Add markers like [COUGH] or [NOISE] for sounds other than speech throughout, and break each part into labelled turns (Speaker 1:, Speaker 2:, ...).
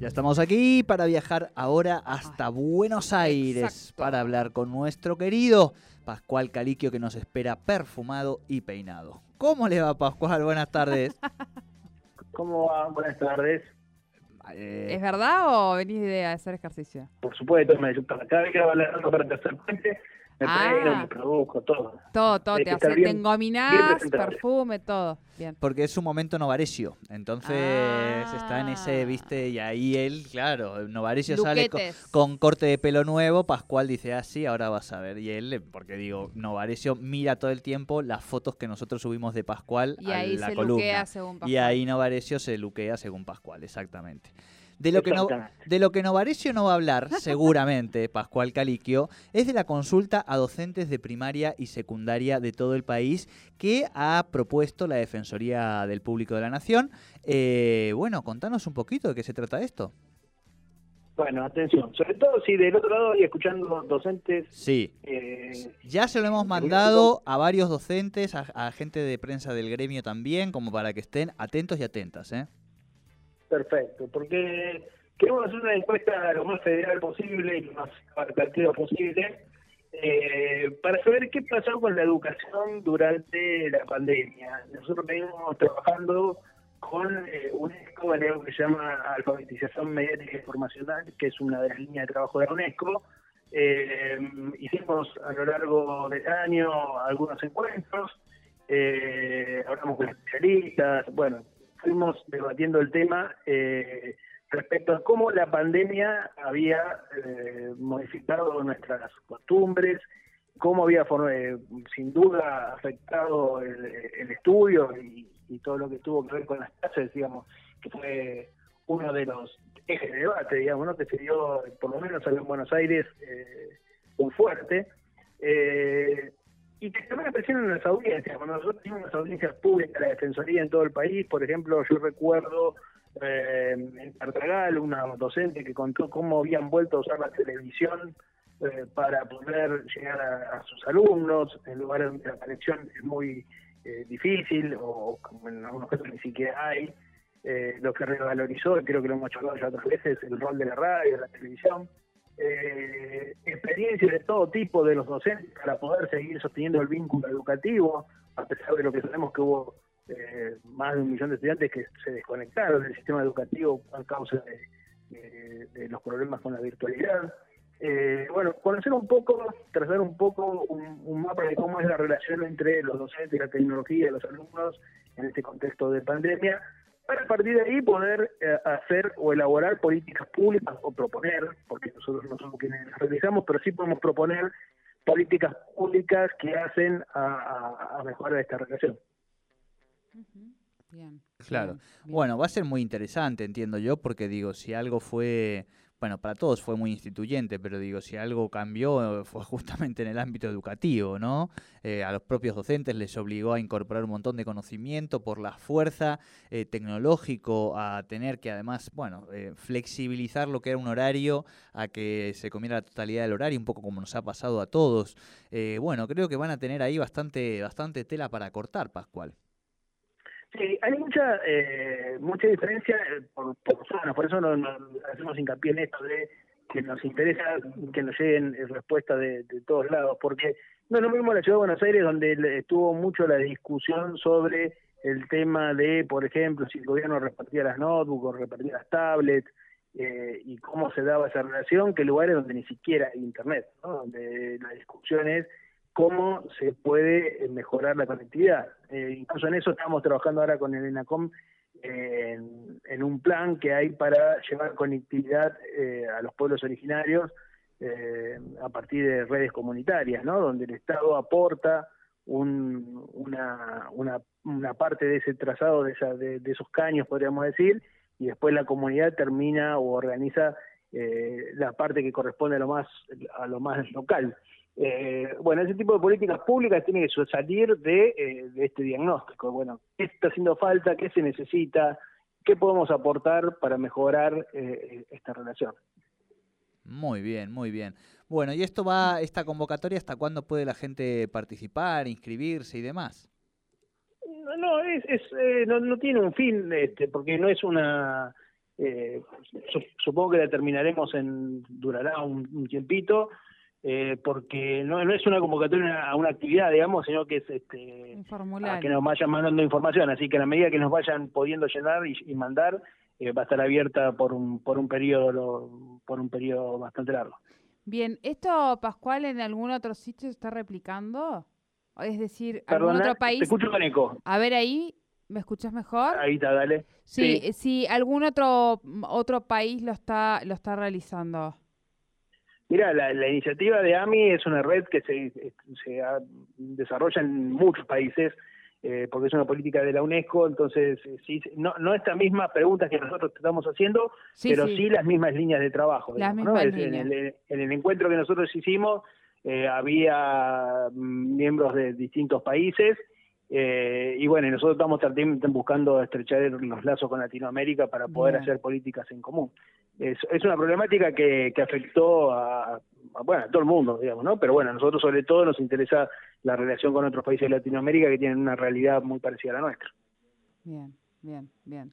Speaker 1: Ya estamos aquí para viajar ahora hasta Buenos Aires
Speaker 2: exacto.
Speaker 1: para hablar con nuestro querido Pascual Caliquio que nos espera perfumado y peinado. ¿Cómo le va Pascual? Buenas tardes. [LAUGHS]
Speaker 3: ¿Cómo va? Buenas tardes.
Speaker 1: Eh,
Speaker 2: ¿Es verdad o venís de hacer ejercicio?
Speaker 3: Por supuesto, me cada vez que la nota para el tercer puente, me
Speaker 2: Ah.
Speaker 3: peino, me produzco, todo.
Speaker 2: Todo, todo,
Speaker 3: Hay
Speaker 2: te haces,
Speaker 3: bien-
Speaker 2: te engominás, perfume, todo. Bien.
Speaker 1: porque es su momento Novarecio. Entonces
Speaker 2: Ah.
Speaker 1: está en ese, viste, y ahí él, claro, Novarecio sale con, corte de pelo nuevo. Pascual dice, ah, sí, ahora vas a ver. Y él, eh, porque digo, Novarecio mira todo el tiempo las fotos que nosotros subimos de Pascual
Speaker 2: Y
Speaker 1: a
Speaker 2: ahí
Speaker 1: la
Speaker 2: se
Speaker 1: columna.
Speaker 2: luquea según
Speaker 1: Y
Speaker 2: Pascual.
Speaker 1: ahí Novarecio se luquea según Pascual, exactamente. De lo, que no, de lo que Novarecio no va a hablar, [LAUGHS] seguramente, Pascual Caliquio, es de la consulta a docentes de primaria y secundaria de todo el país que ha propuesto la Defensoría del Público de la Nación. Eh, bueno, contanos un poquito de qué se trata esto.
Speaker 3: Bueno, atención. Sobre todo si del otro lado y escuchando docentes,
Speaker 1: Sí.
Speaker 3: eh,
Speaker 1: Ya se lo hemos mandado a varios docentes, a, a gente de prensa del gremio también, como para que estén atentos y atentas. ¿eh?
Speaker 3: Perfecto. Porque queremos hacer una encuesta lo más federal posible y lo más abarcativa posible eh, para saber qué pasó con la educación durante la pandemia. Nosotros venimos trabajando con eh, UNESCO en algo que se llama alfabetización mediática informacional, que es una de las líneas de trabajo de UNESCO. Eh, hicimos a lo largo del año algunos encuentros, eh, hablamos con especialistas, bueno, fuimos debatiendo el tema eh, respecto a cómo la pandemia había eh, modificado nuestras costumbres, cómo había eh, sin duda afectado el, estudio y, todo lo que tuvo que ver con las clases, digamos, que fue uno de los ejes de debate, digamos, ¿no? que se dio, por lo menos en Buenos Aires, eh, muy fuerte. Y que también aparecieron en las audiencias. Cuando nosotros tuvimos las audiencias públicas, la Defensoría en todo el país, por ejemplo, yo recuerdo eh, en Tartagal una docente que contó cómo habían vuelto a usar la televisión eh, para poder llegar a, sus alumnos en lugares donde la conexión es muy eh, difícil o en algunos casos ni siquiera hay. Eh, lo que revalorizó, creo que lo hemos charlado ya otras veces, el rol de la radio, de la televisión eh, experiencias de todo tipo de los docentes para poder seguir sosteniendo el vínculo educativo, a pesar de lo que sabemos que hubo eh, más de un millón de estudiantes que se desconectaron del sistema educativo a causa de, los problemas con la virtualidad. Eh, bueno, conocer un poco, trazar un poco un, un mapa de cómo es la relación entre los docentes, la tecnología y los alumnos en este contexto de pandemia, para a partir de ahí poder eh, hacer o elaborar políticas públicas o proponer, porque nosotros no somos quienes las realizamos, pero sí podemos proponer políticas públicas que hacen a, a- a mejorar esta relación.
Speaker 2: Bien.
Speaker 1: Claro.
Speaker 2: bien, bien.
Speaker 1: Bueno, va a ser muy interesante, entiendo yo, porque digo, si algo fue, bueno, para todos fue muy instituyente, pero digo, si algo cambió eh, fue justamente en el ámbito educativo, ¿no? Eh, a los propios docentes les obligó a incorporar un montón de conocimiento por la fuerza eh, tecnológico, a tener que además, bueno, eh, flexibilizar lo que era un horario, a que se comiera la totalidad del horario, un poco como nos ha pasado a todos. Bueno, creo que van a tener ahí bastante, bastante tela para cortar, Pascual.
Speaker 3: Sí, hay mucha eh, mucha diferencia eh, por, por zona, por eso no, no hacemos hincapié en esto de que nos interesa que nos lleguen eh, respuestas de, todos lados, porque no es lo mismo la ciudad de Buenos Aires, donde estuvo mucho la discusión sobre el tema de, por ejemplo, si el gobierno repartía las notebooks o repartía las tablets, eh, y cómo se daba esa relación, que lugares donde ni siquiera hay internet, ¿no? donde la discusión es cómo se puede eh, mejorar la conectividad. Eh, incluso en eso estamos trabajando ahora con el ENACOM en, un plan que hay para llevar conectividad eh, a los pueblos originarios a partir de redes comunitarias, ¿no? donde el Estado aporta un- una, una, una parte de ese trazado, de, esa, de esos caños, podríamos decir, y después la comunidad termina o organiza eh, la parte que corresponde a lo más a lo más local. Eh, bueno, ese tipo de políticas públicas tiene que salir de, eh, de este diagnóstico. Bueno, ¿qué está haciendo falta? ¿Qué se necesita? ¿Qué podemos aportar para mejorar eh, esta relación?
Speaker 1: Muy bien, muy bien. Bueno, ¿y esto va, esta convocatoria, hasta cuándo puede la gente participar, inscribirse y demás?
Speaker 3: No, no, es, es eh, no, no tiene un fin, este, porque no es una... Eh, su- supongo que la terminaremos en... durará un, un tiempito, eh, porque no, no es una convocatoria a una actividad, digamos, sino que es este a que nos vayan mandando información, así que a la medida que nos vayan pudiendo llenar y, y mandar, eh, va a estar abierta por un por un periodo por un periodo bastante largo.
Speaker 2: Bien, ¿esto, Pascual, en algún otro sitio se está replicando? Es decir, algún
Speaker 3: Perdona,
Speaker 2: otro país...
Speaker 3: te escucho con eco.
Speaker 2: A ver ahí, ¿me escuchas mejor?
Speaker 3: Ahí está, dale.
Speaker 2: Sí,
Speaker 3: sí.
Speaker 2: si algún otro otro país lo está lo está realizando.
Speaker 3: Mira, la, la iniciativa de AMI es una red que se, se ha- desarrolla en muchos países, eh, porque es una política de la UNESCO, entonces eh, sí, no, no estas mismas preguntas que nosotros estamos haciendo,
Speaker 2: Sí,
Speaker 3: pero
Speaker 2: sí.
Speaker 3: sí. las mismas líneas de trabajo.
Speaker 2: Las
Speaker 3: digamos, ¿no?
Speaker 2: mismas
Speaker 3: Es- en,
Speaker 2: líneas.
Speaker 3: el, en el encuentro que nosotros hicimos eh, había mm, miembros de distintos países eh, y bueno, nosotros estamos también buscando estrechar los lazos con Latinoamérica para poder
Speaker 2: Bien.
Speaker 3: hacer políticas en común. Es, una problemática que, que afectó a, a, bueno, a todo el mundo, digamos, ¿no? Pero bueno, a nosotros sobre todo nos interesa la relación con otros países de Latinoamérica que tienen una realidad muy parecida a la nuestra.
Speaker 2: Bien, bien, bien.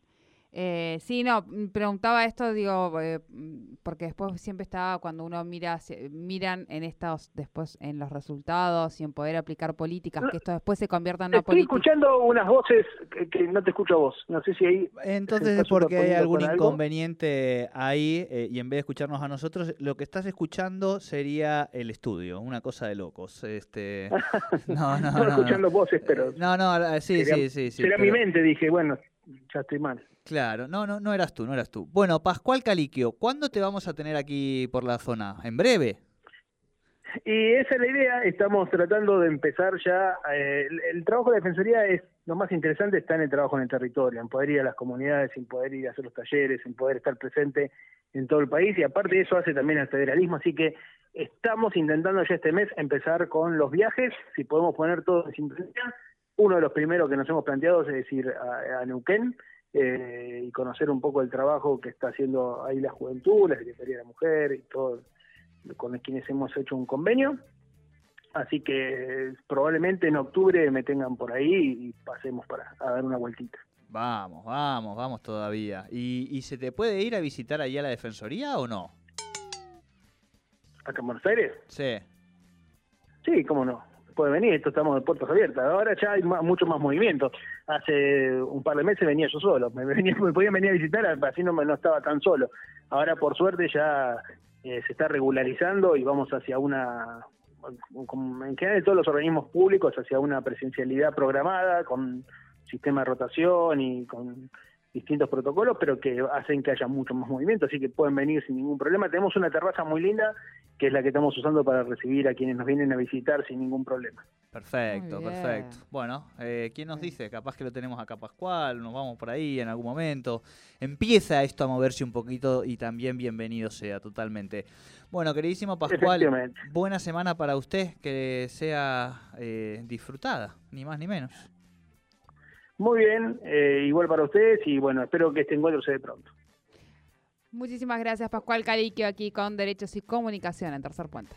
Speaker 2: Eh, sí, no, mm, preguntaba esto, digo, eh, mm, porque después siempre estaba cuando uno mira, hacia- miran en estos, después en los resultados y en poder aplicar políticas,
Speaker 3: No,
Speaker 2: que esto después se convierta en una
Speaker 3: Estoy
Speaker 2: política.
Speaker 3: escuchando unas voces que, que no te escucho a vos. No sé si ahí
Speaker 1: Entonces es porque hay algún
Speaker 3: algo.
Speaker 1: inconveniente ahí eh, y en vez de escucharnos a nosotros, lo que estás escuchando sería el estudio, una cosa de locos. Este, [LAUGHS] no, no,
Speaker 3: Estaba
Speaker 1: no,
Speaker 3: escuchando voces, pero
Speaker 1: no, no, ah, sí,
Speaker 3: Sería-
Speaker 1: sí, sí, sí.
Speaker 3: será mi
Speaker 1: pero-
Speaker 3: mente. Dije, bueno, ya estoy mal.
Speaker 1: Claro, no, no, no eras tú, no eras tú. Bueno, Pascual Caliquio, ¿cuándo te vamos a tener aquí por la zona? ¿En breve?
Speaker 3: Y esa es la idea, estamos tratando de empezar ya, eh, el, el trabajo de la Defensoría es, lo más interesante está en el trabajo en el territorio, en poder ir a las comunidades, en poder ir a hacer los talleres, en poder estar presente en todo el país y aparte de eso hace también al federalismo, así que estamos intentando ya este mes empezar con los viajes, si podemos poner todo en sintonía, uno de los primeros que nos hemos planteado es ir a, a Neuquén eh, y conocer un poco el trabajo que está haciendo ahí la juventud, la Secretaría de la Mujer y todo con quienes hemos hecho un convenio. Así que probablemente en octubre me tengan por ahí y pasemos para a dar una vueltita.
Speaker 1: Vamos, vamos, vamos todavía. ¿Y, y se te puede ir a visitar allá la Defensoría o no?
Speaker 3: ¿Acá en Buenos Aires?
Speaker 1: Sí.
Speaker 3: Sí, cómo no. Puede venir, esto estamos de puertas abiertas. Ahora ya hay ma- mucho más movimiento. Hace un par de meses venía yo solo. Me, [LAUGHS] venía, me podían venir a visitar, así no, no estaba tan solo. Ahora, por suerte, ya eh, se está regularizando y vamos hacia una, como en general todos los organismos públicos, hacia una presencialidad programada con sistema de rotación y con distintos protocolos, pero que hacen que haya mucho más movimiento, así que pueden venir sin ningún problema. Tenemos una terraza muy linda, que es la que estamos usando para recibir a quienes nos vienen a visitar sin ningún problema.
Speaker 1: Perfecto, perfecto. Bueno, eh, ¿quién nos dice? Capaz que lo tenemos acá Pascual, nos vamos por ahí en algún momento. Empieza esto a moverse un poquito y también bienvenido sea totalmente. Bueno, queridísimo Pascual, buena semana para usted, que sea eh, disfrutada, ni más ni menos.
Speaker 3: Muy bien, eh, igual para ustedes y bueno, espero que este encuentro se dé pronto.
Speaker 2: Muchísimas gracias, Pascual Caliquio, aquí con Derechos y Comunicación en Tercer Puente.